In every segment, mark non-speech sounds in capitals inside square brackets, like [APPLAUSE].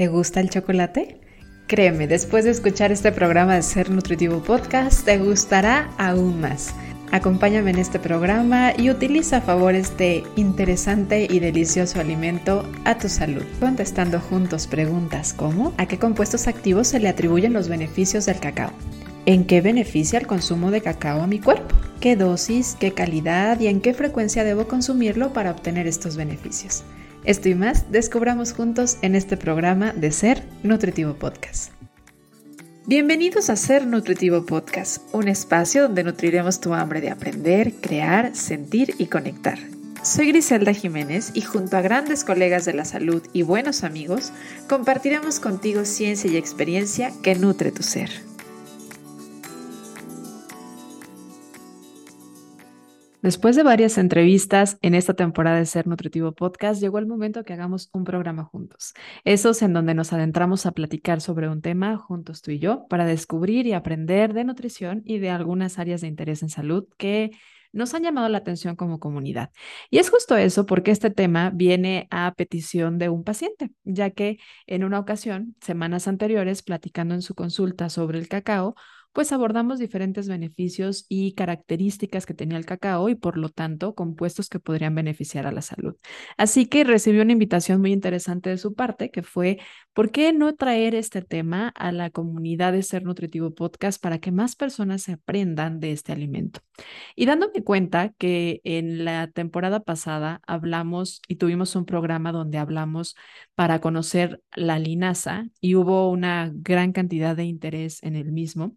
¿Te gusta el chocolate? Créeme, después de escuchar este programa de Ser Nutritivo Podcast, te gustará aún más. Acompáñame en este programa y utiliza a favor este interesante y delicioso alimento a tu salud, contestando juntos preguntas como ¿a qué compuestos activos se le atribuyen los beneficios del cacao? ¿En qué beneficia el consumo de cacao a mi cuerpo? ¿Qué dosis, qué calidad y en qué frecuencia debo consumirlo para obtener estos beneficios? Esto y más descubramos juntos en este programa de Ser Nutritivo Podcast. Bienvenidos a Ser Nutritivo Podcast, un espacio donde nutriremos tu hambre de aprender, crear, sentir y conectar. Soy Griselda Jiménez y junto a grandes colegas de la salud y buenos amigos, compartiremos contigo ciencia y experiencia que nutre tu ser. Después de varias entrevistas en esta temporada de Ser Nutritivo Podcast, llegó el momento que hagamos un programa juntos. Esos en donde nos adentramos a platicar sobre un tema juntos tú y yo para descubrir y aprender de nutrición y de algunas áreas de interés en salud que nos han llamado la atención como comunidad. Y es justo eso porque este tema viene a petición de un paciente, ya que en una ocasión, semanas anteriores, platicando en su consulta sobre el cacao, pues abordamos diferentes beneficios y características que tenía el cacao y por lo tanto compuestos que podrían beneficiar a la salud. Así que recibió una invitación muy interesante de su parte que fue, ¿por qué no traer este tema a la comunidad de Ser Nutritivo Podcast para que más personas se aprendan de este alimento? Y dándome cuenta que en la temporada pasada hablamos y tuvimos un programa donde hablamos para conocer la linaza y hubo una gran cantidad de interés en el mismo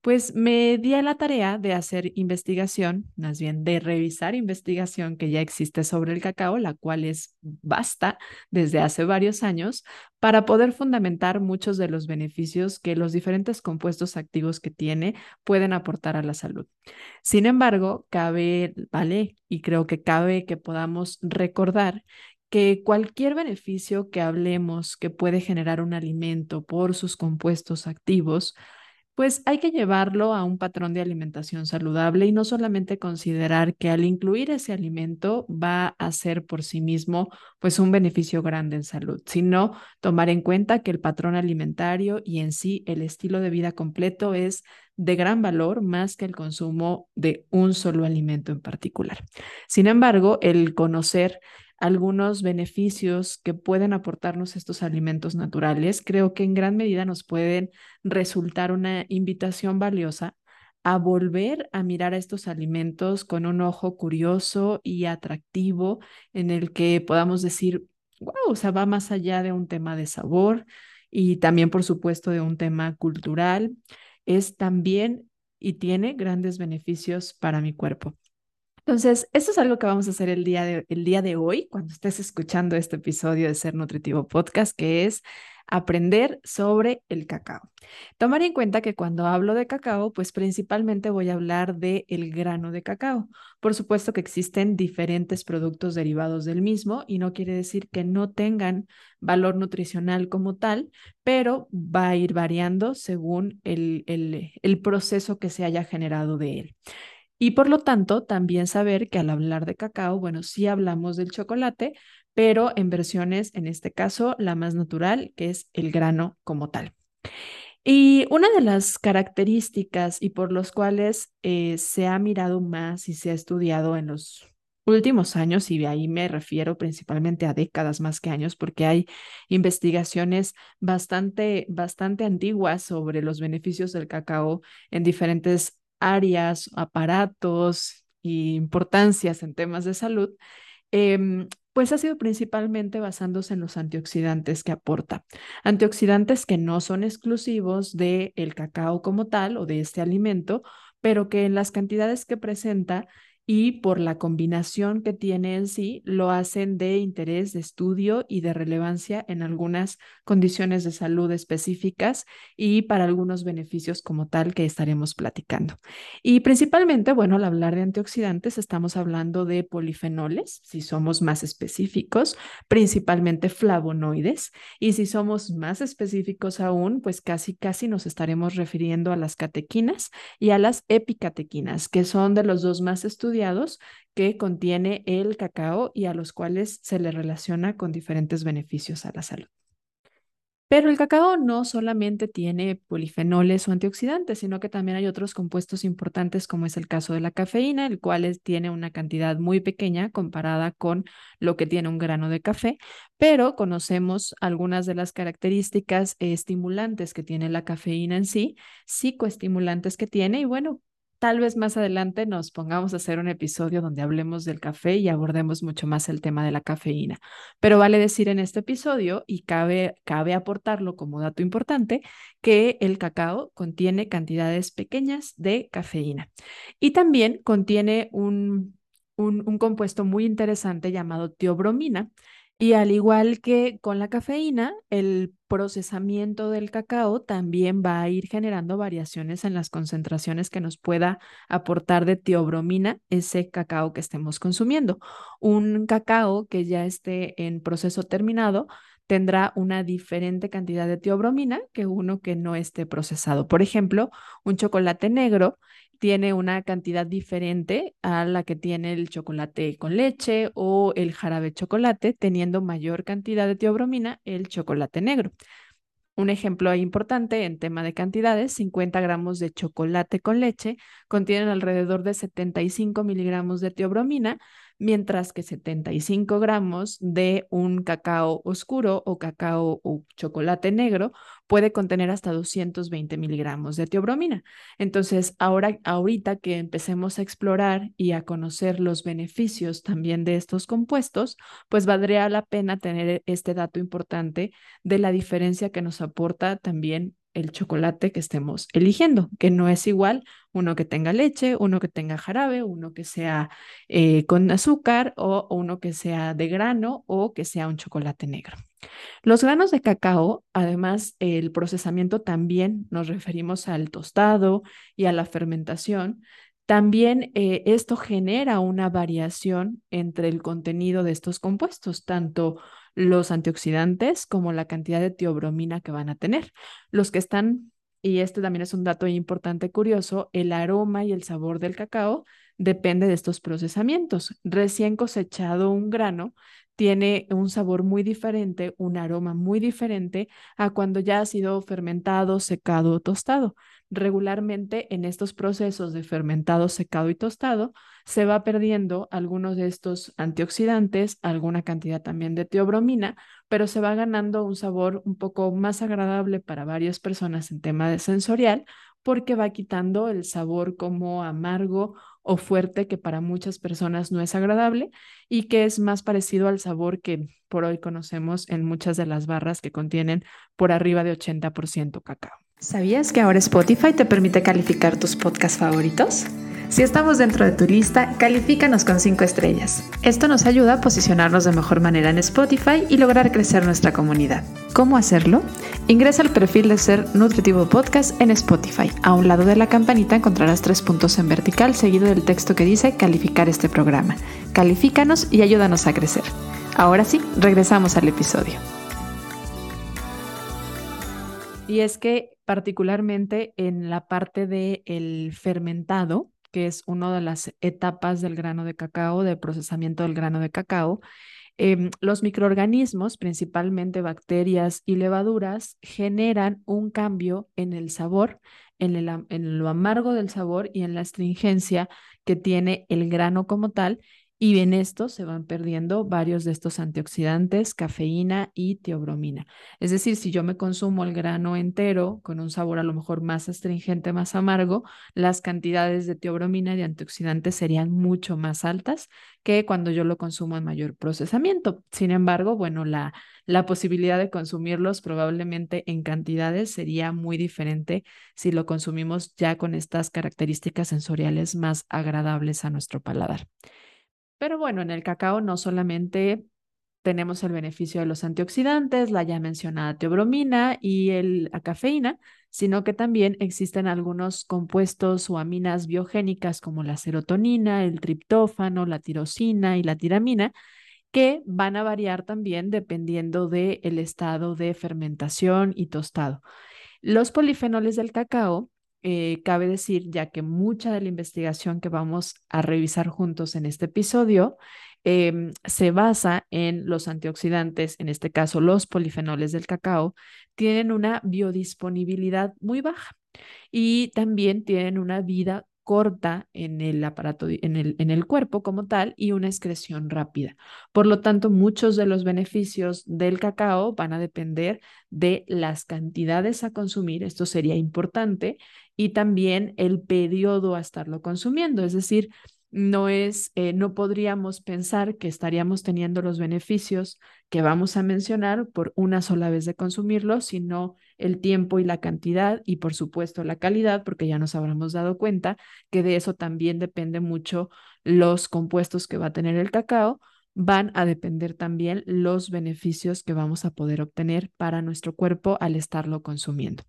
pues me di a la tarea de hacer investigación, más bien de revisar investigación que ya existe sobre el cacao, la cual es vasta desde hace varios años, para poder fundamentar muchos de los beneficios que los diferentes compuestos activos que tiene pueden aportar a la salud. Sin embargo, cabe, vale, y creo que cabe que podamos recordar que cualquier beneficio que hablemos que puede generar un alimento por sus compuestos activos, pues hay que llevarlo a un patrón de alimentación saludable y no solamente considerar que al incluir ese alimento va a ser por sí mismo pues un beneficio grande en salud, sino tomar en cuenta que el patrón alimentario y en sí el estilo de vida completo es de gran valor más que el consumo de un solo alimento en particular. Sin embargo, el conocer algunos beneficios que pueden aportarnos estos alimentos naturales, creo que en gran medida nos pueden resultar una invitación valiosa a volver a mirar a estos alimentos con un ojo curioso y atractivo en el que podamos decir, wow, o sea, va más allá de un tema de sabor y también, por supuesto, de un tema cultural. Es también y tiene grandes beneficios para mi cuerpo. Entonces, esto es algo que vamos a hacer el día, de, el día de hoy, cuando estés escuchando este episodio de Ser Nutritivo Podcast, que es aprender sobre el cacao. Tomar en cuenta que cuando hablo de cacao, pues principalmente voy a hablar de el grano de cacao. Por supuesto que existen diferentes productos derivados del mismo y no quiere decir que no tengan valor nutricional como tal, pero va a ir variando según el, el proceso que se haya generado de él. Y por lo tanto, también saber que al hablar de cacao, bueno, sí hablamos del chocolate, pero en versiones, en este caso, la más natural, que es el grano como tal. Y una de las características y por los cuales eh, se ha mirado más y se ha estudiado en los últimos años, y de ahí me refiero principalmente a décadas más que años, porque hay investigaciones bastante, bastante antiguas sobre los beneficios del cacao en diferentes áreas, aparatos e importancias en temas de salud, em, pues ha sido principalmente basándose en los antioxidantes que aporta. Antioxidantes que no son exclusivos del el cacao como tal o de este alimento, pero que en las cantidades que presenta y por la combinación que tiene en sí, lo hacen de interés de estudio y de relevancia en algunas condiciones de salud específicas y para algunos beneficios como tal que estaremos platicando. Y principalmente, bueno, al hablar de antioxidantes, estamos hablando de polifenoles, si somos más específicos, principalmente flavonoides, y si somos más específicos aún, pues casi, casi nos estaremos refiriendo a las catequinas y a las epicatequinas, que son de los dos más estudiados que contiene el cacao y a los cuales se le relaciona con diferentes beneficios a la salud. Pero el cacao no solamente tiene polifenoles o antioxidantes, sino que también hay otros compuestos importantes, como es el caso de la cafeína, el cual tiene una cantidad muy pequeña comparada con lo que tiene un grano de café, pero conocemos algunas de las características estimulantes que tiene la cafeína en sí, psicoestimulantes que tiene, y bueno, Tal vez más adelante nos pongamos a hacer un episodio donde hablemos del café y abordemos mucho más el tema de la cafeína. Pero vale decir en este episodio, y cabe, cabe aportarlo como dato importante, que el cacao contiene cantidades pequeñas de cafeína. Y también contiene un, un, compuesto muy interesante llamado teobromina, y al igual que con la cafeína, el procesamiento del cacao también va a ir generando variaciones en las concentraciones que nos pueda aportar de teobromina ese cacao que estemos consumiendo. Un cacao que ya esté en proceso terminado tendrá una diferente cantidad de teobromina que uno que no esté procesado. Por ejemplo, un chocolate negro tiene una cantidad diferente a la que tiene el chocolate con leche o el jarabe chocolate, teniendo mayor cantidad de teobromina el chocolate negro. Un ejemplo importante en tema de cantidades, 50 gramos de chocolate con leche contienen alrededor de 75 miligramos de teobromina, mientras que 75 gramos de un cacao oscuro o cacao o chocolate negro puede contener hasta 220 miligramos de teobromina. Entonces, ahora, ahorita que empecemos a explorar y a conocer los beneficios también de estos compuestos, pues valdría la pena tener este dato importante de la diferencia que nos aporta también el chocolate que estemos eligiendo, que no es igual uno que tenga leche, uno que tenga jarabe, uno que sea eh, con azúcar o uno que sea de grano o que sea un chocolate negro. Los granos de cacao, además, el procesamiento también nos referimos al tostado y a la fermentación. También eh, esto genera una variación entre el contenido de estos compuestos, tanto los antioxidantes como la cantidad de teobromina que van a tener. Los que están, y este también es un dato importante curioso, el aroma y el sabor del cacao depende de estos procesamientos. Recién cosechado un grano tiene un sabor muy diferente, un aroma muy diferente a cuando ya ha sido fermentado, secado o tostado. Regularmente en estos procesos de fermentado, secado y tostado se va perdiendo algunos de estos antioxidantes, alguna cantidad también de teobromina, pero se va ganando un sabor un poco más agradable para varias personas en tema de sensorial porque va quitando el sabor como amargo o fuerte que para muchas personas no es agradable y que es más parecido al sabor que por hoy conocemos en muchas de las barras que contienen por arriba de 80% cacao. ¿Sabías que ahora Spotify te permite calificar tus podcasts favoritos? Si estamos dentro de tu lista, califícanos con 5 estrellas. Esto nos ayuda a posicionarnos de mejor manera en Spotify y lograr crecer nuestra comunidad. ¿Cómo hacerlo? Ingresa al perfil de Ser Nutritivo Podcast en Spotify. A un lado de la campanita encontrarás tres puntos en vertical seguido del texto que dice calificar este programa. Califícanos y ayúdanos a crecer. Ahora sí, regresamos al episodio. Y es que particularmente en la parte del fermentado, que es una de las etapas del grano de cacao, del procesamiento del grano de cacao, em, los microorganismos, principalmente bacterias y levaduras, generan un cambio en el sabor, en, en lo amargo del sabor y en la astringencia que tiene el grano como tal y en esto se van perdiendo varios de estos antioxidantes, cafeína y teobromina. Es decir, si yo me consumo el grano entero con un sabor a lo mejor más astringente, más amargo, las cantidades de teobromina y de antioxidantes serían mucho más altas que cuando yo lo consumo en mayor procesamiento. Sin embargo, bueno, la, la posibilidad de consumirlos probablemente en cantidades sería muy diferente si lo consumimos ya con estas características sensoriales más agradables a nuestro paladar. Pero bueno, en el cacao no solamente tenemos el beneficio de los antioxidantes, la ya mencionada teobromina y el, la cafeína, sino que también existen algunos compuestos o aminas biogénicas como la serotonina, el triptófano, la tirosina y la tiramina, que van a variar también dependiendo del el estado de fermentación y tostado. Los polifenoles del cacao eh, cabe decir, ya que mucha de la investigación que vamos a revisar juntos en este episodio em, se basa en los antioxidantes, en este caso los polifenoles del cacao, tienen una biodisponibilidad muy baja y también tienen una vida corta en el aparato, en el, en el cuerpo como tal y una excreción rápida. Por lo tanto, muchos de los beneficios del cacao van a depender de las cantidades a consumir, esto sería importante, y también el periodo a estarlo consumiendo, es decir, no es, eh, no podríamos pensar que estaríamos teniendo los beneficios que vamos a mencionar por una sola vez de consumirlo, sino el tiempo y la cantidad y por supuesto la calidad, porque ya nos habremos dado cuenta que de eso también depende mucho los compuestos que va a tener el cacao, van a depender también los beneficios que vamos a poder obtener para nuestro cuerpo al estarlo consumiendo,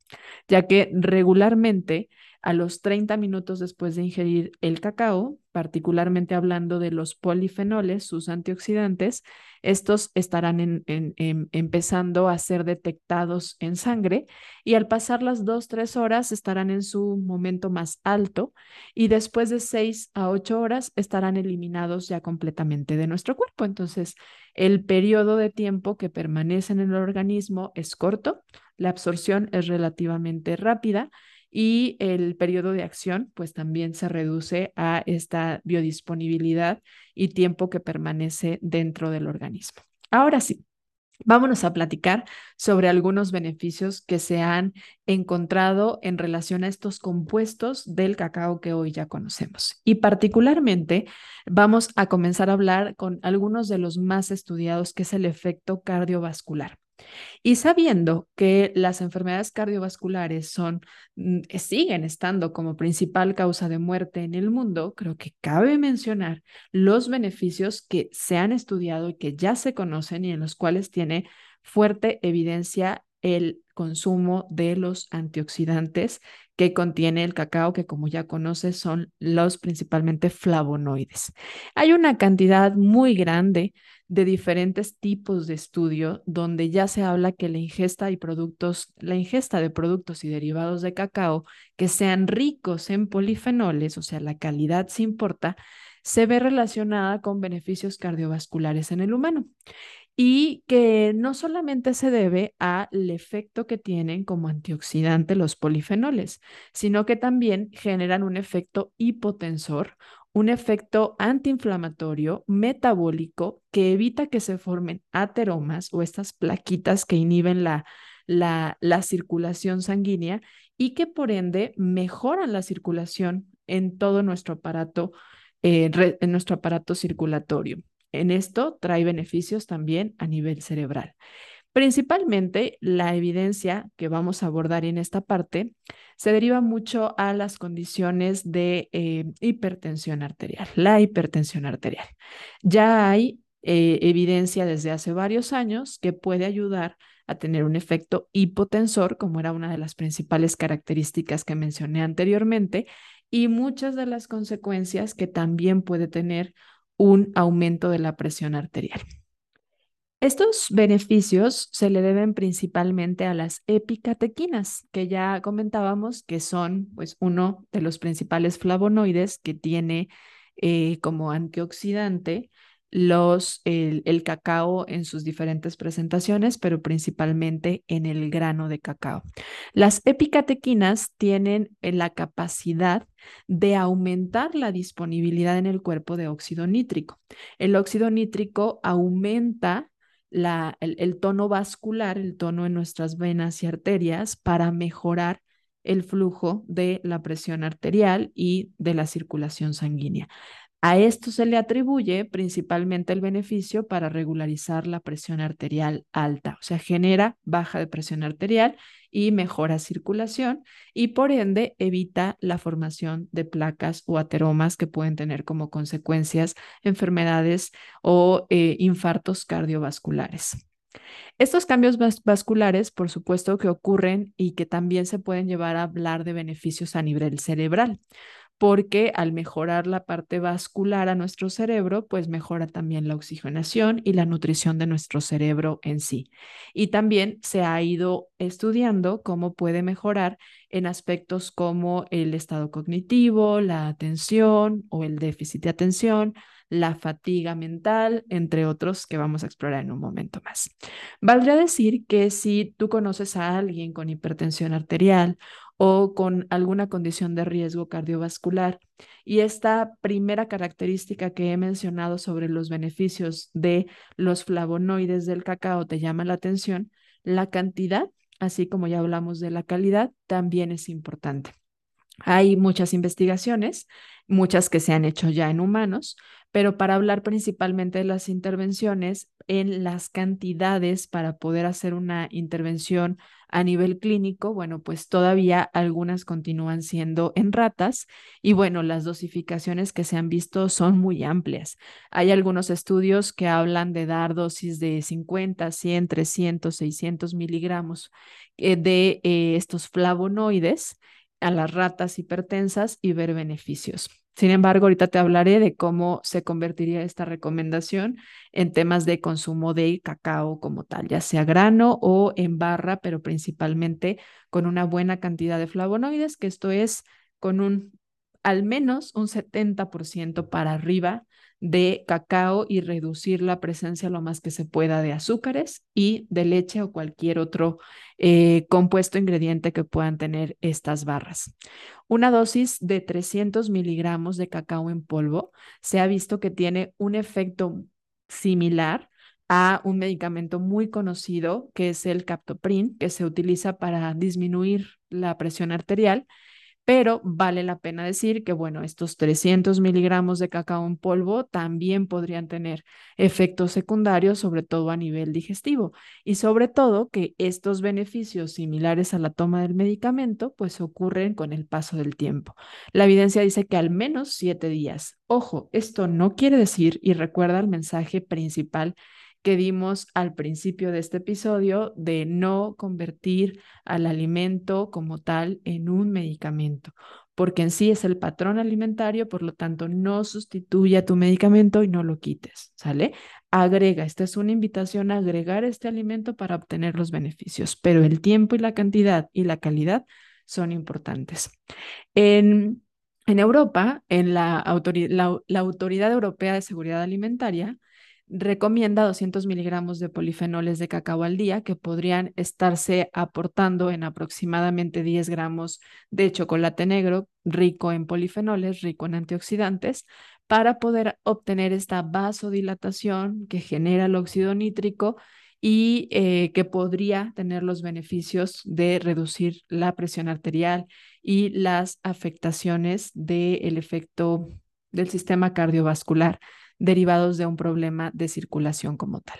ya que regularmente a los 30 minutos después de ingerir el cacao, particularmente hablando de los polifenoles, sus antioxidantes, estos estarán en, empezando a ser detectados en sangre y al pasar las dos, tres horas estarán en su momento más alto y después de seis a ocho horas estarán eliminados ya completamente de nuestro cuerpo. Entonces, el periodo de tiempo que permanece en el organismo es corto, la absorción es relativamente rápida y el periodo de acción pues también se reduce a esta biodisponibilidad y tiempo que permanece dentro del organismo. Ahora sí, Vámonos a platicar sobre algunos beneficios que se han encontrado en relación a estos compuestos del cacao que hoy ya conocemos. Y particularmente vamos a comenzar a hablar con algunos de los más estudiados, que es el efecto cardiovascular. Y sabiendo que las enfermedades cardiovasculares son, mm, eh, siguen estando como principal causa de muerte en el mundo, creo que cabe mencionar los beneficios que se han estudiado y que ya se conocen y en los cuales tiene fuerte evidencia el consumo de los antioxidantes que contiene el cacao, que como ya conoces son los principalmente flavonoides. Hay una cantidad muy grande de diferentes tipos de estudio donde ya se habla que la ingesta y productos, la ingesta de productos y derivados de cacao que sean ricos en polifenoles, o sea, la calidad se importa, se ve relacionada con beneficios cardiovasculares en el humano. Y que no solamente se debe al efecto que tienen como antioxidante los polifenoles, sino que también generan un efecto hipotensor un efecto antiinflamatorio metabólico que evita que se formen ateromas o estas plaquitas que inhiben la, la, la circulación sanguínea y que por ende mejoran la circulación en todo nuestro aparato, eh, en nuestro aparato circulatorio. En esto trae beneficios también a nivel cerebral. Principalmente la evidencia que vamos a abordar en esta parte se deriva mucho a las condiciones de eh, hipertensión arterial, la hipertensión arterial. Ya hay eh, evidencia desde hace varios años que puede ayudar a tener un efecto hipotensor, como era una de las principales características que mencioné anteriormente, y muchas de las consecuencias que también puede tener un aumento de la presión arterial. Estos beneficios se le deben principalmente a las epicatequinas, que ya comentábamos que son pues, uno de los principales flavonoides que tiene eh, como antioxidante los, el, cacao en sus diferentes presentaciones, pero principalmente en el grano de cacao. Las epicatequinas tienen eh, la capacidad de aumentar la disponibilidad en el cuerpo de óxido nítrico. El óxido nítrico aumenta el, tono vascular, el tono en nuestras venas y arterias para mejorar el flujo de la presión arterial y de la circulación sanguínea. A esto se le atribuye principalmente el beneficio para regularizar la presión arterial alta, o sea, genera baja de presión arterial y mejora circulación y por ende evita la formación de placas o ateromas que pueden tener como consecuencias enfermedades o eh, infartos cardiovasculares. Estos cambios vasculares, por supuesto, que ocurren y que también se pueden llevar a hablar de beneficios a nivel cerebral porque al mejorar la parte vascular a nuestro cerebro, pues mejora también la oxigenación y la nutrición de nuestro cerebro en sí. Y también se ha ido estudiando cómo puede mejorar en aspectos como el estado cognitivo, la atención o el déficit de atención, la fatiga mental, entre otros que vamos a explorar en un momento más. Valdría decir que si tú conoces a alguien con hipertensión arterial o con alguna condición de riesgo cardiovascular. Y esta primera característica que he mencionado sobre los beneficios de los flavonoides del cacao te llama la atención, la cantidad, así como ya hablamos de la calidad, también es importante. Hay muchas investigaciones, muchas que se han hecho ya en humanos, pero para hablar principalmente de las intervenciones en las cantidades para poder hacer una intervención a nivel clínico, bueno, pues todavía algunas continúan siendo en ratas y bueno, las dosificaciones que se han visto son muy amplias. Hay algunos estudios que hablan de dar dosis de 50, 100, 300, 600 miligramos eh, de eh, estos flavonoides a las ratas hipertensas y ver beneficios. Sin embargo, ahorita te hablaré de cómo se convertiría esta recomendación en temas de consumo de cacao como tal, ya sea grano o en barra, pero principalmente con una buena cantidad de flavonoides, que esto es con un al menos un 70% para arriba de cacao y reducir la presencia lo más que se pueda de azúcares y de leche o cualquier otro eh, compuesto ingrediente que puedan tener estas barras. Una dosis de 300 miligramos de cacao en polvo se ha visto que tiene un efecto similar a un medicamento muy conocido que es el captoprin, que se utiliza para disminuir la presión arterial pero vale la pena decir que, bueno, estos 300 miligramos de cacao en polvo también podrían tener efectos secundarios, sobre todo a nivel digestivo, y sobre todo que estos beneficios similares a la toma del medicamento, pues ocurren con el paso del tiempo. La evidencia dice que al menos siete días. Ojo, esto no quiere decir, y recuerda el mensaje principal, que dimos al principio de este episodio de no convertir al alimento como tal en un medicamento, porque en sí es el patrón alimentario, por lo tanto no sustituye a tu medicamento y no lo quites, ¿sale? Agrega, esta es una invitación a agregar este alimento para obtener los beneficios, pero el tiempo y la cantidad y la calidad son importantes. En, en Europa, en la, la Autoridad Europea de Seguridad Alimentaria, recomienda 200 miligramos de polifenoles de cacao al día que podrían estarse aportando en aproximadamente 10 gramos de chocolate negro rico en polifenoles, rico en antioxidantes, para poder obtener esta vasodilatación que genera el óxido nítrico y eh, que podría tener los beneficios de reducir la presión arterial y las afectaciones del efecto del sistema cardiovascular derivados de un problema de circulación como tal.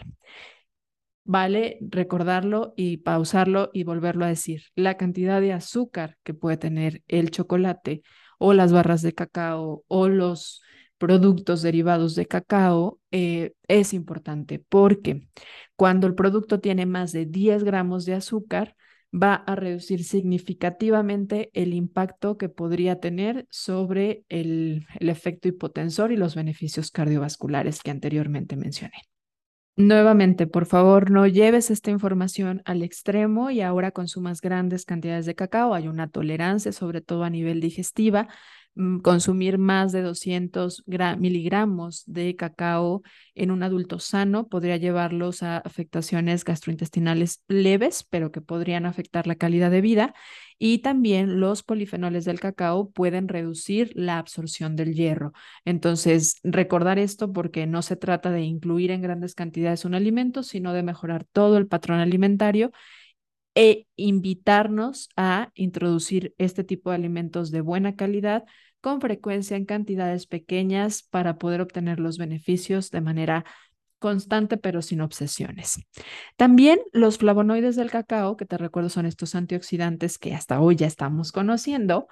Vale recordarlo y pausarlo y volverlo a decir. La cantidad de azúcar que puede tener el chocolate o las barras de cacao o los productos derivados de cacao eh, es importante porque cuando el producto tiene más de 10 gramos de azúcar, va a reducir significativamente el impacto que podría tener sobre el, el efecto hipotensor y los beneficios cardiovasculares que anteriormente mencioné. Nuevamente, por favor, no lleves esta información al extremo y ahora consumas grandes cantidades de cacao. Hay una tolerancia, sobre todo a nivel digestiva, consumir más de 200 miligramos de cacao en un adulto sano podría llevarlos a afectaciones gastrointestinales leves, pero que podrían afectar la calidad de vida. Y también los polifenoles del cacao pueden reducir la absorción del hierro. Entonces, recordar esto porque no se trata de incluir en grandes cantidades un alimento, sino de mejorar todo el patrón alimentario e invitarnos a introducir este tipo de alimentos de buena calidad con frecuencia en cantidades pequeñas para poder obtener los beneficios de manera constante pero sin obsesiones. También los flavonoides del cacao, que te recuerdo son estos antioxidantes que hasta hoy ya estamos conociendo,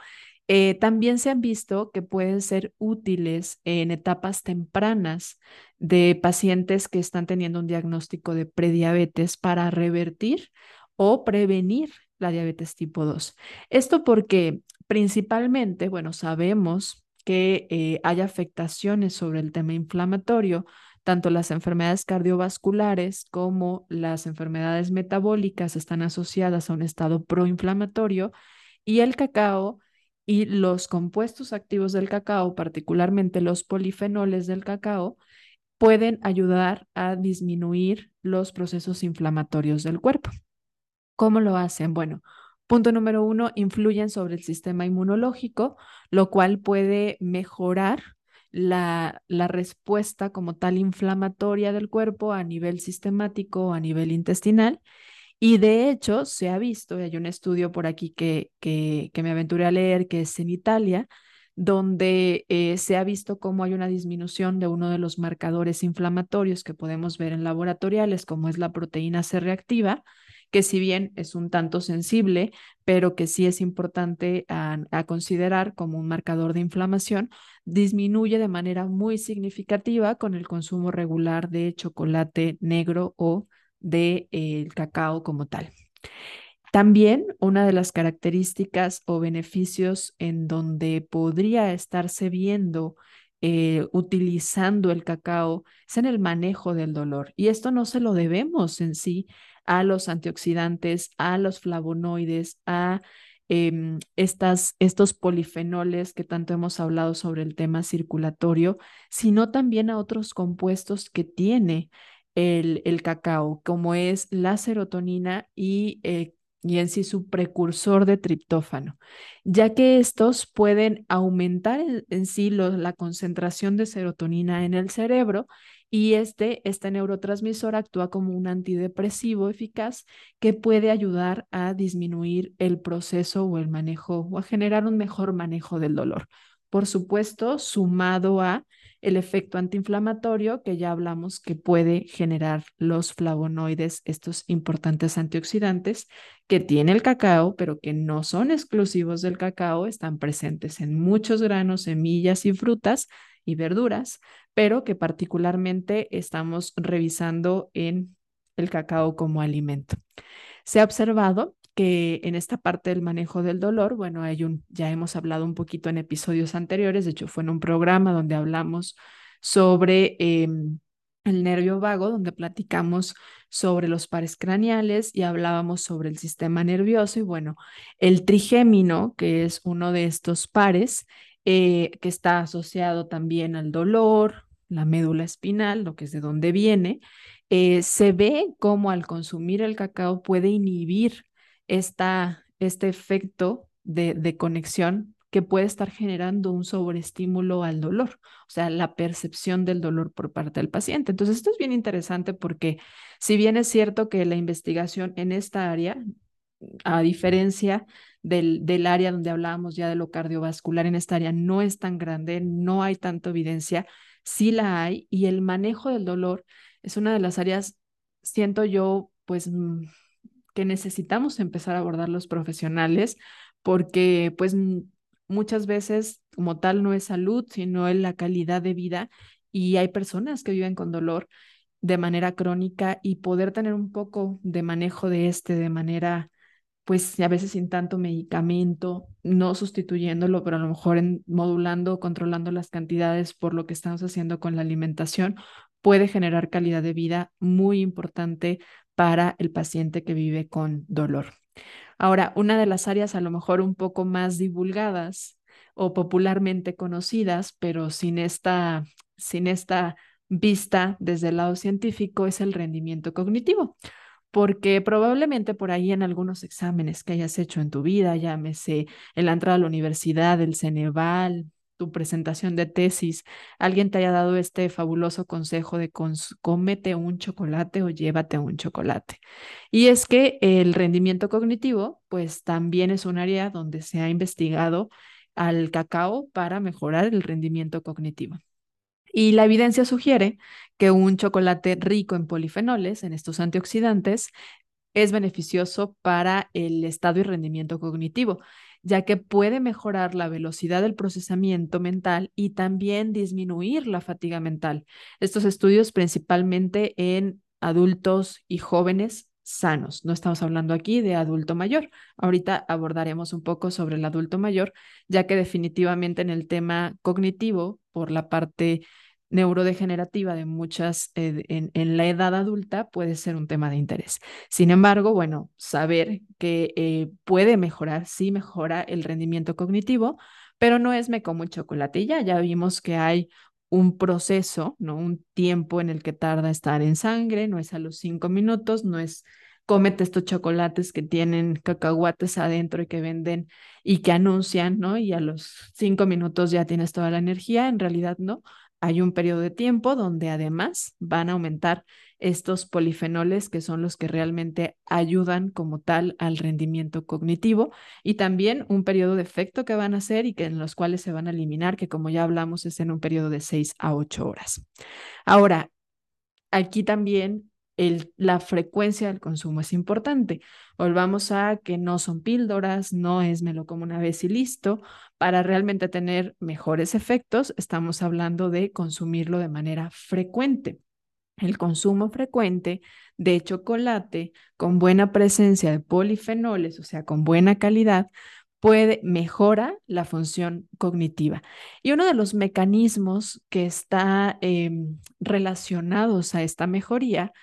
eh, también se han visto que pueden ser útiles en etapas tempranas de pacientes que están teniendo un diagnóstico de prediabetes para revertir o prevenir la diabetes tipo 2. Esto porque principalmente, bueno, sabemos que eh, hay afectaciones sobre el tema inflamatorio, tanto las enfermedades cardiovasculares como las enfermedades metabólicas están asociadas a un estado proinflamatorio y el cacao y los compuestos activos del cacao, particularmente los polifenoles del cacao, pueden ayudar a disminuir los procesos inflamatorios del cuerpo. ¿Cómo lo hacen? Bueno, punto número uno, influyen sobre el sistema inmunológico, lo cual puede mejorar la, la, respuesta como tal inflamatoria del cuerpo a nivel sistemático, a nivel intestinal. Y de hecho, se ha visto, y hay un estudio por aquí que, que, que me aventuré a leer, que es en Italia, donde eh, se ha visto cómo hay una disminución de uno de los marcadores inflamatorios que podemos ver en laboratoriales, como es la proteína C reactiva, que si bien es un tanto sensible, pero que sí es importante a, considerar como un marcador de inflamación, disminuye de manera muy significativa con el consumo regular de chocolate negro o de eh, cacao como tal. También una de las características o beneficios en donde podría estarse viendo eh, utilizando el cacao es en el manejo del dolor. Y esto no se lo debemos en sí a los antioxidantes, a los flavonoides, a em, estas, estos polifenoles que tanto hemos hablado sobre el tema circulatorio, sino también a otros compuestos que tiene el, el cacao, como es la serotonina y eh, y en sí su precursor de triptófano, ya que estos pueden aumentar en, sí la concentración de serotonina en el cerebro y este, este neurotransmisor actúa como un antidepresivo eficaz que puede ayudar a disminuir el proceso o el manejo o a generar un mejor manejo del dolor. Por supuesto, sumado a el efecto antiinflamatorio que ya hablamos que puede generar los flavonoides, estos importantes antioxidantes que tiene el cacao, pero que no son exclusivos del cacao, están presentes en muchos granos, semillas y frutas y verduras, pero que particularmente estamos revisando en el cacao como alimento. Se ha observado que en esta parte del manejo del dolor, bueno, hay un, ya hemos hablado un poquito en episodios anteriores, de hecho fue en un programa donde hablamos sobre em, el nervio vago, donde platicamos sobre los pares craneales y hablábamos sobre el sistema nervioso y bueno, el trigémino, que es uno de estos pares, eh, que está asociado también al dolor, la médula espinal, lo que es de donde viene, eh, se ve como al consumir el cacao puede inhibir esta, este efecto de, de conexión que puede estar generando un sobreestímulo al dolor, o sea, la percepción del dolor por parte del paciente. Entonces, esto es bien interesante porque si bien es cierto que la investigación en esta área, a diferencia del, del área donde hablábamos ya de lo cardiovascular, en esta área no es tan grande, no hay tanta evidencia, sí la hay y el manejo del dolor es una de las áreas, siento yo, pues mm, que necesitamos empezar a abordar los profesionales porque pues muchas veces como tal no es salud, sino es la calidad de vida y hay personas que viven con dolor de manera crónica y poder tener un poco de manejo de este de manera pues a veces sin tanto medicamento, no sustituyéndolo, pero a lo mejor en, modulando, controlando las cantidades por lo que estamos haciendo con la alimentación, puede generar calidad de vida muy importante para el paciente que vive con dolor. Ahora, una de las áreas a lo mejor un poco más divulgadas o popularmente conocidas, pero sin esta, sin esta vista desde el lado científico, es el rendimiento cognitivo. Porque probablemente por ahí en algunos exámenes que hayas hecho en tu vida, llámese en la entrada a la universidad, el Ceneval, tu presentación de tesis, alguien te haya dado este fabuloso consejo de cómete un chocolate o llévate un chocolate. Y es que el rendimiento cognitivo, pues también es un área donde se ha investigado al cacao para mejorar el rendimiento cognitivo. Y la evidencia sugiere que un chocolate rico en polifenoles, en estos antioxidantes, es beneficioso para el estado y rendimiento cognitivo ya que puede mejorar la velocidad del procesamiento mental y también disminuir la fatiga mental. Estos estudios principalmente en adultos y jóvenes sanos. No estamos hablando aquí de adulto mayor. Ahorita abordaremos un poco sobre el adulto mayor, ya que definitivamente en el tema cognitivo, por la parte neurodegenerativa de muchas eh, en, la edad adulta puede ser un tema de interés. Sin embargo, bueno, saber que eh, puede mejorar, sí mejora el rendimiento cognitivo, pero no es me como un chocolate ya, ya vimos que hay un proceso, ¿no? Un tiempo en el que tarda estar en sangre, no es a los cinco minutos, no es cómete estos chocolates que tienen cacahuates adentro y que venden y que anuncian, ¿no? Y a los cinco minutos ya tienes toda la energía, en realidad no. Hay un periodo de tiempo donde además van a aumentar estos polifenoles que son los que realmente ayudan como tal al rendimiento cognitivo y también un periodo de efecto que van a hacer y que en los cuales se van a eliminar, que como ya hablamos es en un periodo de 6 a 8 horas. Ahora, aquí también la frecuencia del consumo es importante. Volvamos a que no son píldoras, no es me lo como una vez y listo. Para realmente tener mejores efectos, estamos hablando de consumirlo de manera frecuente. El consumo frecuente de chocolate con buena presencia de polifenoles, o sea, con buena calidad, puede mejora la función cognitiva. Y uno de los mecanismos que está em, relacionados a esta mejoría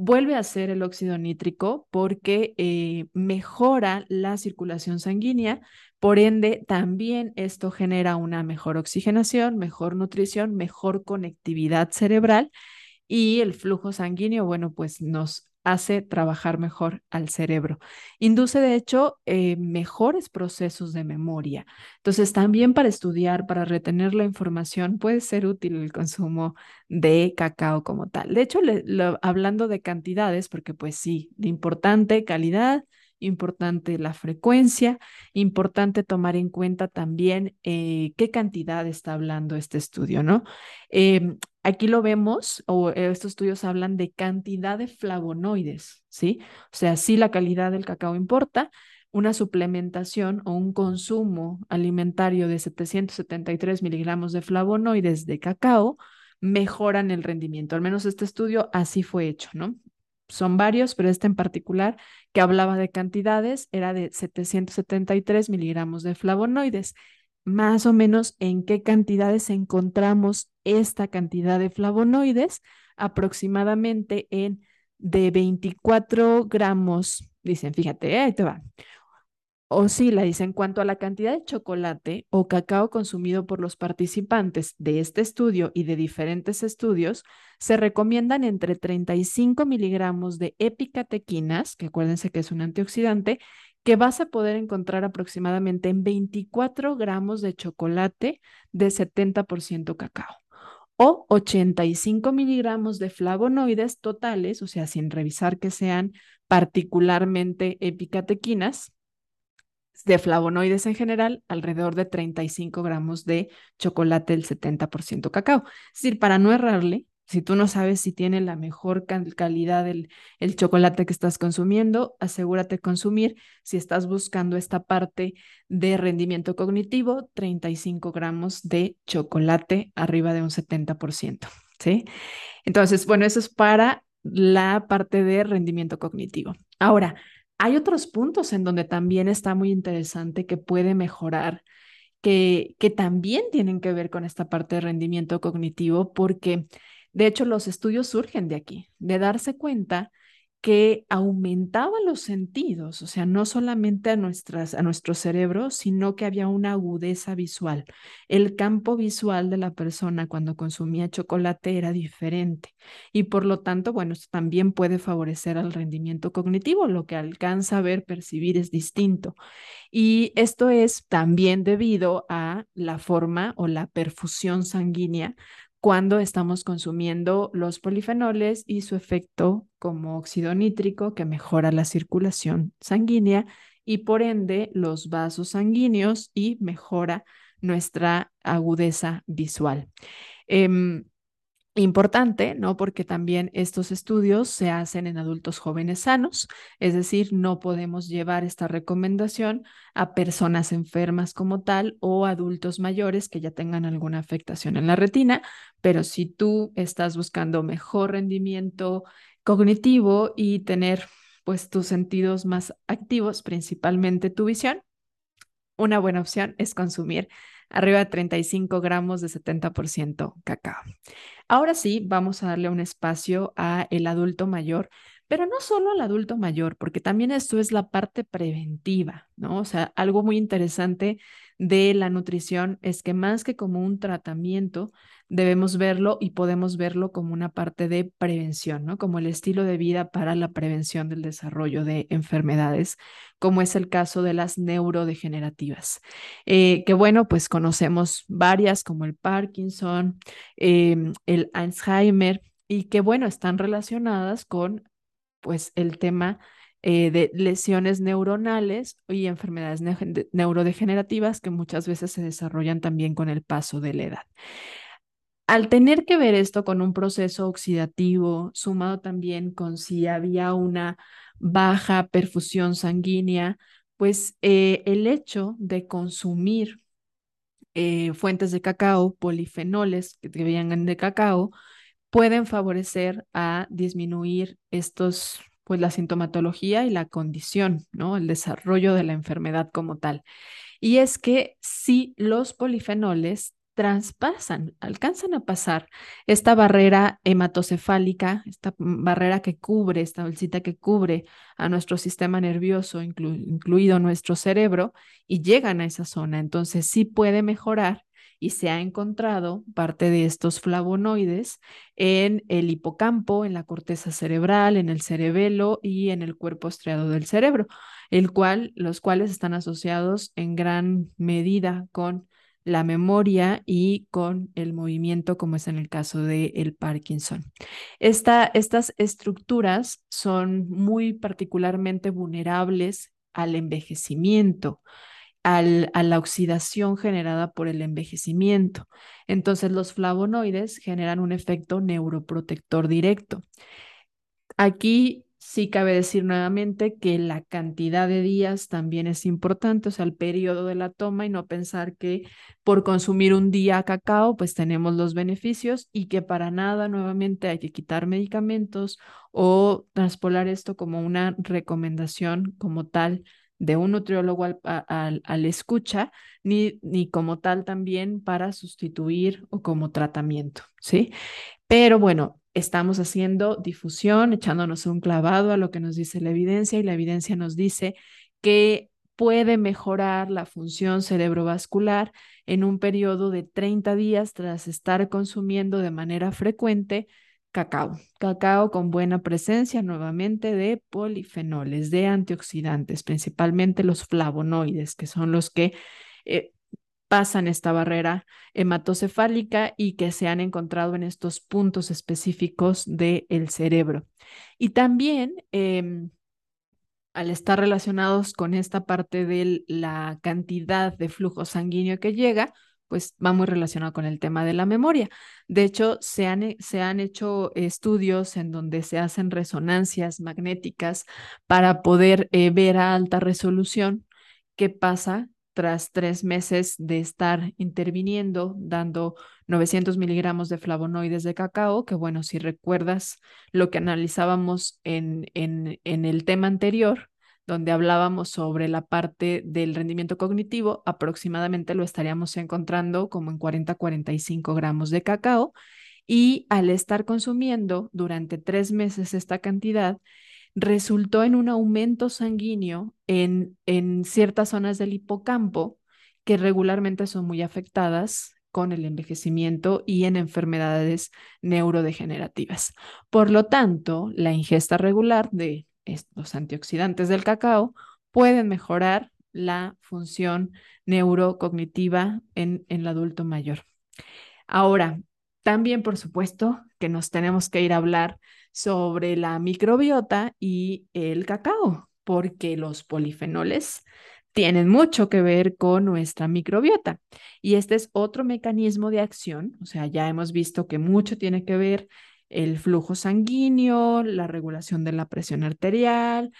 vuelve a ser el óxido nítrico porque eh, mejora la circulación sanguínea, por ende también esto genera una mejor oxigenación, mejor nutrición, mejor conectividad cerebral y el flujo sanguíneo, bueno, pues nos hace trabajar mejor al cerebro. Induce, de hecho, eh, mejores procesos de memoria. Entonces, también para estudiar, para retener la información, puede ser útil el consumo de cacao como tal. De hecho, hablando de cantidades, porque pues sí, de importante calidad, importante la frecuencia, importante tomar en cuenta también eh, qué cantidad está hablando este estudio, ¿no? Em, aquí lo vemos, o estos estudios hablan de cantidad de flavonoides, ¿sí? O sea, sí la calidad del cacao importa, una suplementación o un consumo alimentario de 773 miligramos de flavonoides de cacao mejoran el rendimiento. Al menos este estudio así fue hecho, ¿no? son varios, pero este en particular que hablaba de cantidades era de 773 miligramos de flavonoides. Más o menos en qué cantidades encontramos esta cantidad de flavonoides, aproximadamente en de 24 gramos, dicen, fíjate, ahí te va, Oscila, dice, en cuanto a la cantidad de chocolate o cacao consumido por los participantes de este estudio y de diferentes estudios, se recomiendan entre 35 miligramos de epicatequinas, que acuérdense que es un antioxidante, que vas a poder encontrar aproximadamente en 24 gramos de chocolate de 70% cacao o 85 miligramos de flavonoides totales, o sea, sin revisar que sean particularmente epicatequinas, de flavonoides en general, alrededor de 35 gramos de chocolate del 70% cacao. Es decir, para no errarle, si tú no sabes si tiene la mejor calidad el, chocolate que estás consumiendo, asegúrate de consumir. Si estás buscando esta parte de rendimiento cognitivo, 35 gramos de chocolate arriba de un 70%. ¿sí? Entonces, bueno, eso es para la parte de rendimiento cognitivo. Ahora, hay otros puntos en donde también está muy interesante que puede mejorar, que, que también tienen que ver con esta parte de rendimiento cognitivo, porque de hecho los estudios surgen de aquí, de darse cuenta que aumentaba los sentidos, o sea, no solamente a, nuestras, a nuestro cerebro, sino que había una agudeza visual. El campo visual de la persona cuando consumía chocolate era diferente y por lo tanto, bueno, esto también puede favorecer al rendimiento cognitivo, lo que alcanza a ver, percibir es distinto. Y esto es también debido a la forma o la perfusión sanguínea cuando estamos consumiendo los polifenoles y su efecto como óxido nítrico que mejora la circulación sanguínea y por ende los vasos sanguíneos y mejora nuestra agudeza visual. Em, Importante, ¿no? Porque también estos estudios se hacen en adultos jóvenes sanos, es decir, no podemos llevar esta recomendación a personas enfermas como tal o adultos mayores que ya tengan alguna afectación en la retina, pero si tú estás buscando mejor rendimiento cognitivo y tener pues tus sentidos más activos, principalmente tu visión, una buena opción es consumir arriba de 35 gramos de 70% cacao. Ahora sí, vamos a darle un espacio a el adulto mayor, pero no solo al adulto mayor, porque también esto es la parte preventiva, ¿no? O sea, algo muy interesante de la nutrición es que más que como un tratamiento, debemos verlo y podemos verlo como una parte de prevención, ¿no? Como el estilo de vida para la prevención del desarrollo de enfermedades, como es el caso de las neurodegenerativas, eh, que bueno, pues conocemos varias como el Parkinson, em, el Alzheimer, y que bueno, están relacionadas con pues el tema eh, de lesiones neuronales y enfermedades neurodegenerativas que muchas veces se desarrollan también con el paso de la edad. Al tener que ver esto con un proceso oxidativo, sumado también con si había una baja perfusión sanguínea, pues eh, el hecho de consumir eh, fuentes de cacao, polifenoles que vengan de cacao, pueden favorecer a disminuir estos, pues la sintomatología y la condición, ¿no? El desarrollo de la enfermedad como tal. Y es que si los polifenoles traspasan, alcanzan a pasar esta barrera hematocefálica, esta barrera que cubre, esta bolsita que cubre a nuestro sistema nervioso, incluido nuestro cerebro, y llegan a esa zona. Entonces sí puede mejorar y se ha encontrado parte de estos flavonoides en el hipocampo, en la corteza cerebral, en el cerebelo y en el cuerpo estriado del cerebro, el cual, los cuales están asociados en gran medida con la memoria y con el movimiento, como es en el caso del el Parkinson. estas estructuras son muy particularmente vulnerables al envejecimiento, al, a la oxidación generada por el envejecimiento. Entonces, los flavonoides generan un efecto neuroprotector directo. Aquí Sí cabe decir nuevamente que la cantidad de días también es importante, o sea, el periodo de la toma y no pensar que por consumir un día cacao, pues tenemos los beneficios y que para nada nuevamente hay que quitar medicamentos o traspolar esto como una recomendación como tal de un nutriólogo al, al, escucha, ni, ni como tal también para sustituir o como tratamiento, ¿sí? Pero bueno, estamos haciendo difusión, echándonos un clavado a lo que nos dice la evidencia y la evidencia nos dice que puede mejorar la función cerebrovascular en un periodo de 30 días tras estar consumiendo de manera frecuente cacao. Cacao con buena presencia nuevamente de polifenoles, de antioxidantes, principalmente los flavonoides, que son los que eh, pasan esta barrera hematocefálica y que se han encontrado en estos puntos específicos del cerebro. Y también, em, al estar relacionados con esta parte de la cantidad de flujo sanguíneo que llega, pues va muy relacionado con el tema de la memoria. De hecho, se han, se han hecho estudios en donde se hacen resonancias magnéticas para poder eh, ver a alta resolución qué pasa tras tres meses de estar interviniendo, dando 900 miligramos de flavonoides de cacao, que bueno, si recuerdas lo que analizábamos en, en, en el tema anterior, donde hablábamos sobre la parte del rendimiento cognitivo, aproximadamente lo estaríamos encontrando como en 40-45 gramos de cacao. Y al estar consumiendo durante tres meses esta cantidad, resultó en un aumento sanguíneo en, en ciertas zonas del hipocampo que regularmente son muy afectadas con el envejecimiento y en enfermedades neurodegenerativas. Por lo tanto, la ingesta regular de estos antioxidantes del cacao pueden mejorar la función neurocognitiva en, en el adulto mayor. Ahora, también, por supuesto, que nos tenemos que ir a hablar sobre la microbiota y el cacao, porque los polifenoles tienen mucho que ver con nuestra microbiota. Y este es otro mecanismo de acción, o sea, ya hemos visto que mucho tiene que ver el flujo sanguíneo, la regulación de la presión arterial,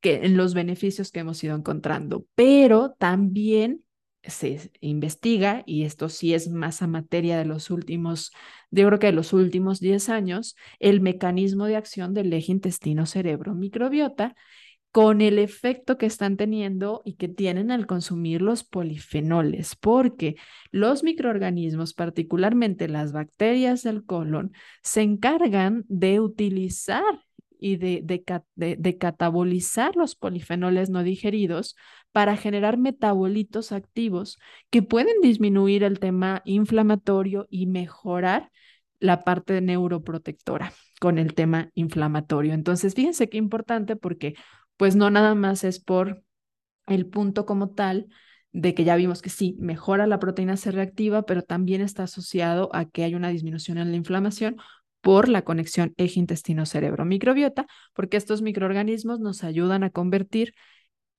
que en los beneficios que hemos ido encontrando, pero también se investiga, y esto sí es más a materia de los últimos, yo creo que de los últimos 10 años, el mecanismo de acción del eje intestino-cerebro-microbiota, con el efecto que están teniendo y que tienen al consumir los polifenoles, porque los microorganismos, particularmente las bacterias del colon, se encargan de utilizar y de, catabolizar los polifenoles no digeridos para generar metabolitos activos que pueden disminuir el tema inflamatorio y mejorar la parte neuroprotectora con el tema inflamatorio. Entonces, fíjense qué importante porque pues no nada más es por el punto como tal de que ya vimos que sí, mejora la proteína C reactiva, pero también está asociado a que hay una disminución en la inflamación por la conexión eje intestino-cerebro-microbiota, porque estos microorganismos nos ayudan a convertir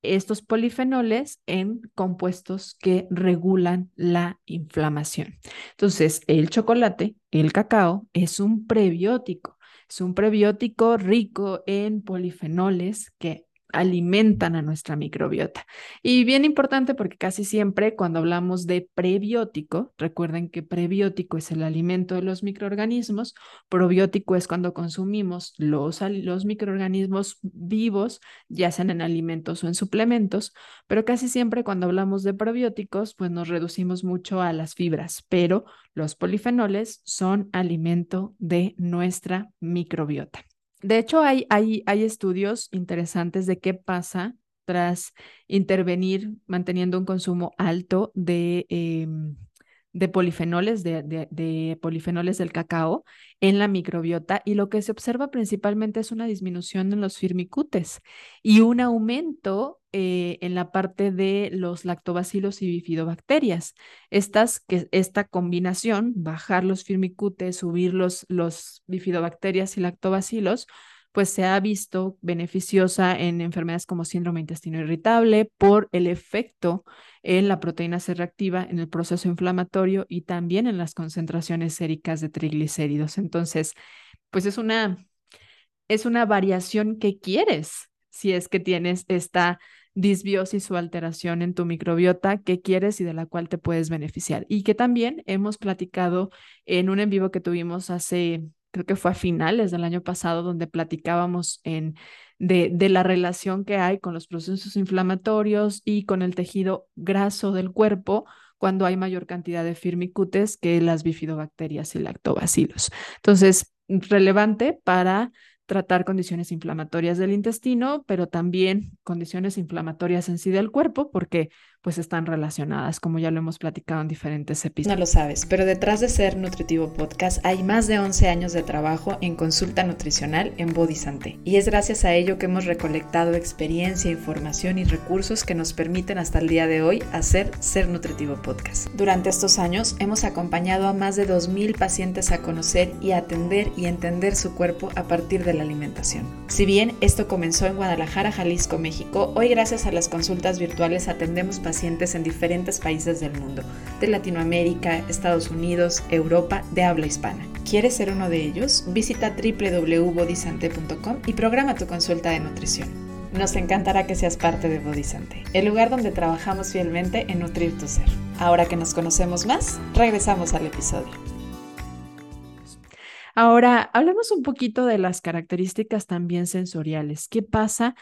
estos polifenoles en compuestos que regulan la inflamación. Entonces, el chocolate, el cacao, es un prebiótico. Es un prebiótico rico en polifenoles que alimentan a nuestra microbiota. Y bien importante porque casi siempre cuando hablamos de prebiótico, recuerden que prebiótico es el alimento de los microorganismos, probiótico es cuando consumimos los, los microorganismos vivos, ya sean en alimentos o en suplementos, pero casi siempre cuando hablamos de probióticos, pues nos reducimos mucho a las fibras, pero los polifenoles son alimento de nuestra microbiota. De hecho, hay, hay, hay estudios interesantes de qué pasa tras intervenir manteniendo un consumo alto de, em, de polifenoles, de, de, polifenoles del cacao en la microbiota y lo que se observa principalmente es una disminución en los firmicutes y un aumento eh, en la parte de los lactobacilos y bifidobacterias. Estas, que, esta combinación, bajar los firmicutes, subir los, los bifidobacterias y lactobacilos, pues se ha visto beneficiosa en enfermedades como síndrome intestino irritable por el efecto en la proteína C reactiva, en el proceso inflamatorio y también en las concentraciones séricas de triglicéridos. Entonces, pues es una, es una variación que quieres si es que tienes esta disbiosis o alteración en tu microbiota que quieres y de la cual te puedes beneficiar. Y que también hemos platicado en un en vivo que tuvimos hace creo que fue a finales del año pasado, donde platicábamos en, de, de la relación que hay con los procesos inflamatorios y con el tejido graso del cuerpo cuando hay mayor cantidad de firmicutes que las bifidobacterias y lactobacilos. Entonces, relevante para tratar condiciones inflamatorias del intestino, pero también condiciones inflamatorias en sí del cuerpo, porque pues están relacionadas, como ya lo hemos platicado en diferentes episodios. No lo sabes, pero detrás de Ser Nutritivo Podcast hay más de 11 años de trabajo en consulta nutricional en Body Santé. Y es gracias a ello que hemos recolectado experiencia, información y recursos que nos permiten hasta el día de hoy hacer Ser Nutritivo Podcast. Durante estos años hemos acompañado a más de 2.000 pacientes a conocer y atender y entender su cuerpo a partir de la alimentación. Si bien esto comenzó en Guadalajara, Jalisco, México, hoy gracias a las consultas virtuales atendemos pacientes en diferentes países del mundo, de Latinoamérica, Estados Unidos, Europa, de habla hispana. ¿Quieres ser uno de ellos? Visita www.bodisante.com y programa tu consulta de nutrición. Nos encantará que seas parte de Bodisante, el lugar donde trabajamos fielmente en nutrir tu ser. Ahora que nos conocemos más, regresamos al episodio. Ahora, hablemos un poquito de las características también sensoriales. ¿Qué pasa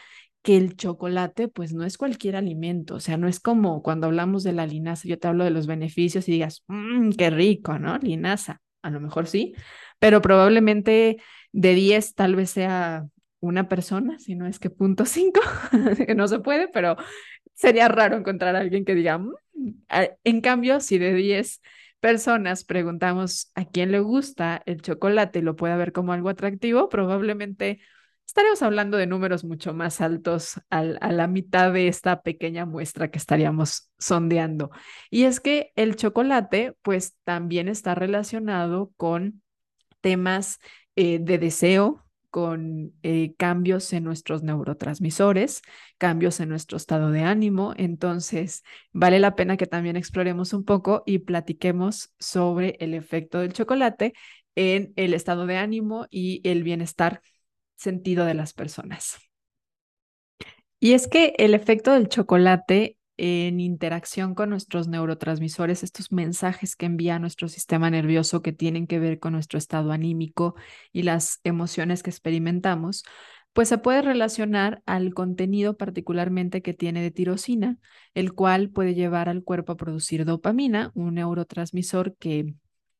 que el chocolate pues no es cualquier alimento, o sea, no es como cuando hablamos de la linaza, yo te hablo de los beneficios y digas, mmm, qué rico, ¿no? Linaza, a lo mejor sí, pero probablemente de 10 tal vez sea una persona, si no es que punto 5, [LAUGHS] que no se puede, pero sería raro encontrar a alguien que diga, mmm". en cambio, si de 10 personas preguntamos a quién le gusta el chocolate y lo puede ver como algo atractivo, probablemente estaremos hablando de números mucho más altos a la mitad de esta pequeña muestra que estaríamos sondeando. Y es que el chocolate, pues también está relacionado con temas eh, de deseo, con eh, cambios en nuestros neurotransmisores, cambios en nuestro estado de ánimo. Entonces, vale la pena que también exploremos un poco y platiquemos sobre el efecto del chocolate en el estado de ánimo y el bienestar sentido de las personas. Y es que el efecto del chocolate en interacción con nuestros neurotransmisores, estos mensajes que envía nuestro sistema nervioso que tienen que ver con nuestro estado anímico y las emociones que experimentamos, pues se puede relacionar al contenido particularmente que tiene de tirosina, el cual puede llevar al cuerpo a producir dopamina, un neurotransmisor que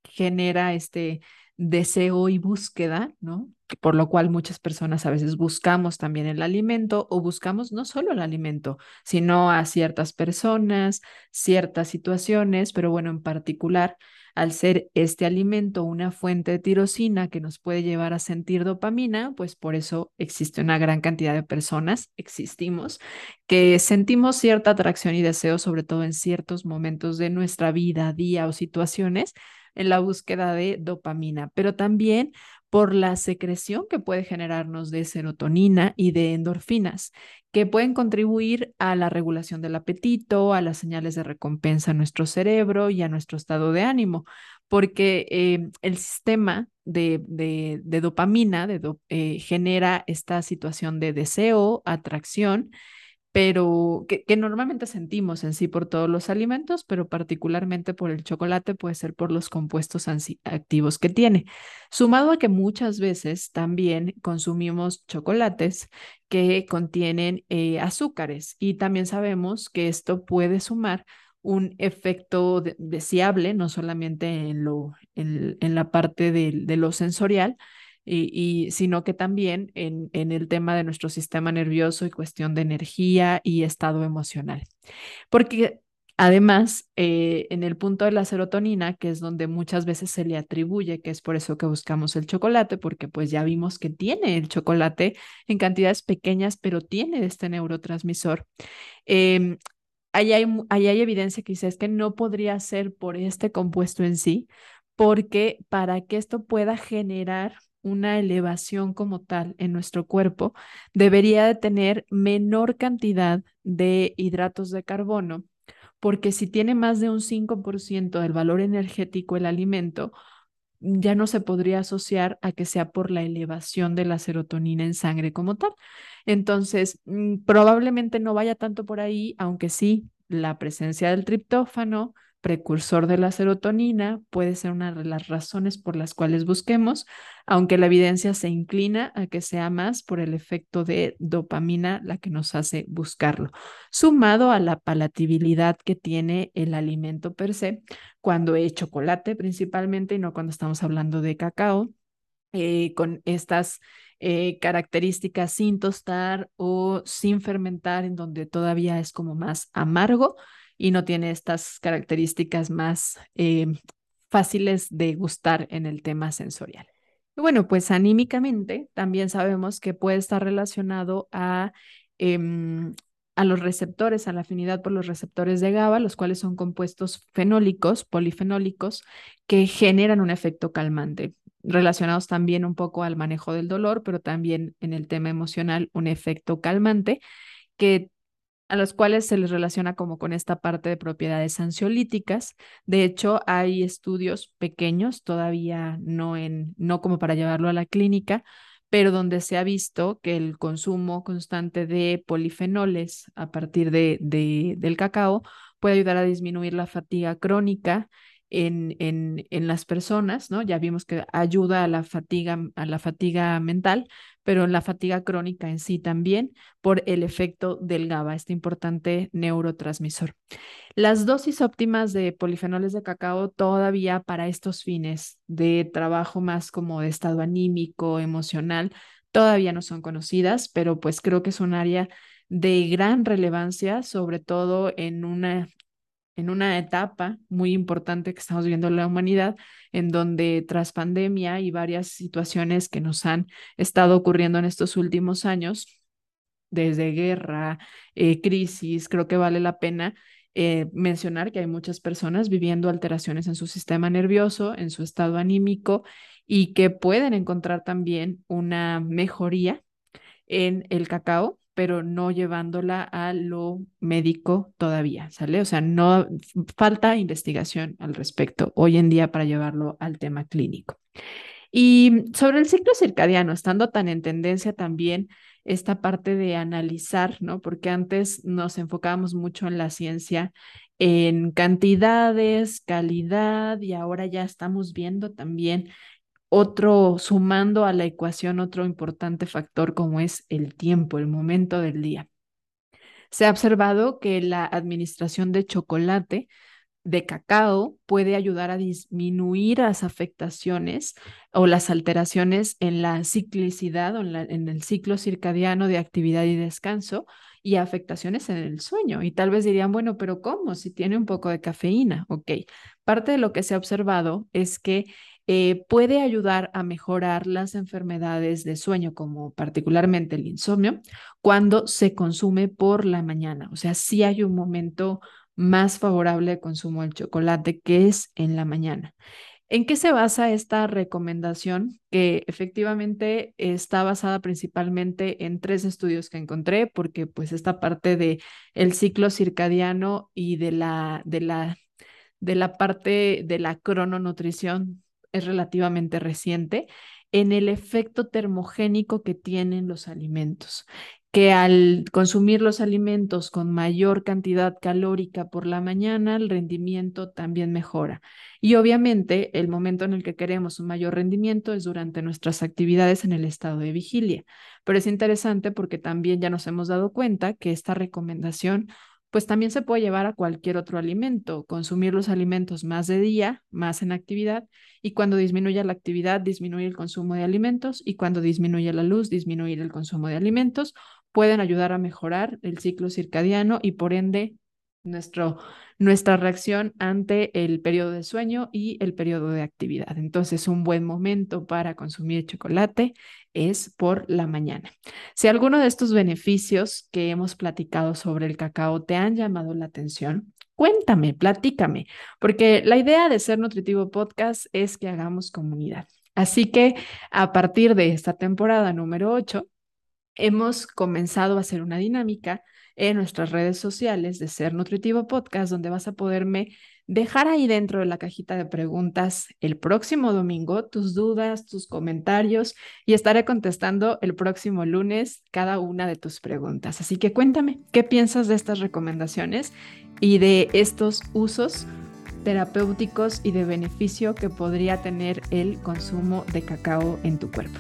genera este deseo y búsqueda, ¿no? Por lo cual muchas personas a veces buscamos también el alimento o buscamos no solo el alimento, sino a ciertas personas, ciertas situaciones, pero bueno, en particular al ser este alimento una fuente de tirosina que nos puede llevar a sentir dopamina, pues por eso existe una gran cantidad de personas, existimos, que sentimos cierta atracción y deseo, sobre todo en ciertos momentos de nuestra vida, día o situaciones, en la búsqueda de dopamina, pero también por la secreción que puede generarnos de serotonina y de endorfinas, que pueden contribuir a la regulación del apetito, a las señales de recompensa a nuestro cerebro y a nuestro estado de ánimo, porque eh, el sistema de, de, dopamina eh, genera esta situación de deseo, atracción, pero que, normalmente sentimos en sí por todos los alimentos, pero particularmente por el chocolate puede ser por los compuestos activos que tiene. Sumado a que muchas veces también consumimos chocolates que contienen eh, azúcares y también sabemos que esto puede sumar un efecto deseable, no solamente en, lo, en, la parte de lo sensorial, y, sino que también en, en, el tema de nuestro sistema nervioso y cuestión de energía y estado emocional. Porque además, eh, en el punto de la serotonina, que es donde muchas veces se le atribuye, que es por eso que buscamos el chocolate, porque pues ya vimos que tiene el chocolate en cantidades pequeñas, pero tiene este neurotransmisor. Eh, Ahí hay, ahí hay, evidencia es que no podría ser por este compuesto en sí, porque para que esto pueda generar una elevación como tal en nuestro cuerpo, debería de tener menor cantidad de hidratos de carbono, porque si tiene más de un 5% del valor energético el alimento, ya no se podría asociar a que sea por la elevación de la serotonina en sangre como tal. Entonces, mm, probablemente no vaya tanto por ahí, aunque sí, la presencia del triptófano, precursor de la serotonina, puede ser una de las razones por las cuales busquemos, aunque la evidencia se inclina a que sea más por el efecto de dopamina la que nos hace buscarlo, sumado a la palatabilidad que tiene el alimento per se, cuando es chocolate principalmente y no cuando estamos hablando de cacao, eh, con estas eh, características sin tostar o sin fermentar, en donde todavía es como más amargo y no tiene estas características más eh, fáciles de gustar en el tema sensorial. Y bueno, pues anímicamente también sabemos que puede estar relacionado a, em, a los receptores, a la afinidad por los receptores de GABA, los cuales son compuestos fenólicos, polifenólicos, que generan un efecto calmante, relacionados también un poco al manejo del dolor, pero también en el tema emocional, un efecto calmante que a los cuales se les relaciona como con esta parte de propiedades ansiolíticas. De hecho, hay estudios pequeños, todavía no, en, no como para llevarlo a la clínica, pero donde se ha visto que el consumo constante de polifenoles a partir de, de, del cacao puede ayudar a disminuir la fatiga crónica en, en, en, las personas, ¿no? Ya vimos que ayuda a la fatiga, a la fatiga mental, pero la fatiga crónica en sí también por el efecto del GABA, este importante neurotransmisor. Las dosis óptimas de polifenoles de cacao todavía para estos fines de trabajo más como de estado anímico, emocional, todavía no son conocidas, pero pues creo que es un área de gran relevancia, sobre todo en una en una etapa muy importante que estamos viendo en la humanidad, en donde tras pandemia y varias situaciones que nos han estado ocurriendo en estos últimos años, desde guerra, eh, crisis, creo que vale la pena eh, mencionar que hay muchas personas viviendo alteraciones en su sistema nervioso, en su estado anímico y que pueden encontrar también una mejoría en el cacao pero no llevándola a lo médico todavía, ¿sale? O sea, no falta investigación al respecto hoy en día para llevarlo al tema clínico. Y sobre el ciclo circadiano, estando tan en tendencia también esta parte de analizar, ¿no? Porque antes nos enfocábamos mucho en la ciencia, en cantidades, calidad, y ahora ya estamos viendo también otro, sumando a la ecuación otro importante factor como es el tiempo, el momento del día. Se ha observado que la administración de chocolate de cacao puede ayudar a disminuir las afectaciones o las alteraciones en la ciclicidad o en, el ciclo circadiano de actividad y descanso y afectaciones en el sueño. Y tal vez dirían, bueno, pero ¿cómo? Si tiene un poco de cafeína. Ok, parte de lo que se ha observado es que eh, puede ayudar a mejorar las enfermedades de sueño, como particularmente el insomnio, cuando se consume por la mañana. O sea, sí hay un momento más favorable de consumo del chocolate, que es en la mañana. ¿En qué se basa esta recomendación? Que efectivamente está basada principalmente en tres estudios que encontré, porque pues esta parte de el ciclo circadiano y de la, de la, de la parte de la crononutrición es relativamente reciente, en el efecto termogénico que tienen los alimentos que al consumir los alimentos con mayor cantidad calórica por la mañana, el rendimiento también mejora. Y obviamente el momento en el que queremos un mayor rendimiento es durante nuestras actividades en el estado de vigilia. Pero es interesante porque también ya nos hemos dado cuenta que esta recomendación pues también se puede llevar a cualquier otro alimento, consumir los alimentos más de día, más en actividad, y cuando disminuya la actividad, disminuir el consumo de alimentos, y cuando disminuye la luz, disminuir el consumo de alimentos, pueden ayudar a mejorar el ciclo circadiano y por ende nuestro, nuestra reacción ante el periodo de sueño y el periodo de actividad. Entonces, un buen momento para consumir chocolate es por la mañana. Si alguno de estos beneficios que hemos platicado sobre el cacao te han llamado la atención, cuéntame, platícame, porque la idea de Ser Nutritivo Podcast es que hagamos comunidad. Así que a partir de esta temporada número 8, hemos comenzado a hacer una dinámica en nuestras redes sociales de Ser Nutritivo Podcast, donde vas a poderme dejar ahí dentro de la cajita de preguntas el próximo domingo tus dudas, tus comentarios y estaré contestando el próximo lunes cada una de tus preguntas. Así que cuéntame, ¿qué piensas de estas recomendaciones y de estos usos terapéuticos y de beneficio que podría tener el consumo de cacao en tu cuerpo?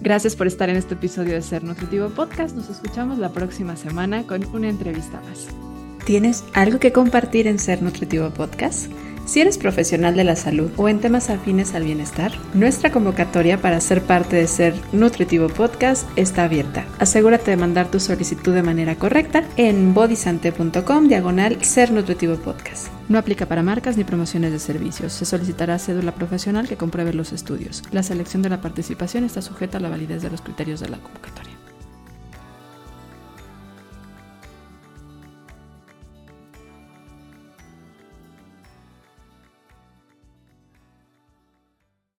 Gracias por estar en este episodio de Ser Nutritivo Podcast. Nos escuchamos la próxima semana con una entrevista más. ¿Tienes algo que compartir en Ser Nutritivo Podcast? Si eres profesional de la salud o en temas afines al bienestar, nuestra convocatoria para ser parte de Ser Nutritivo Podcast está abierta. Asegúrate de mandar tu solicitud de manera correcta en bodysante.com diagonal Ser Nutritivo Podcast. No aplica para marcas ni promociones de servicios. Se solicitará cédula profesional que compruebe los estudios. La selección de la participación está sujeta a la validez de los criterios de la convocatoria.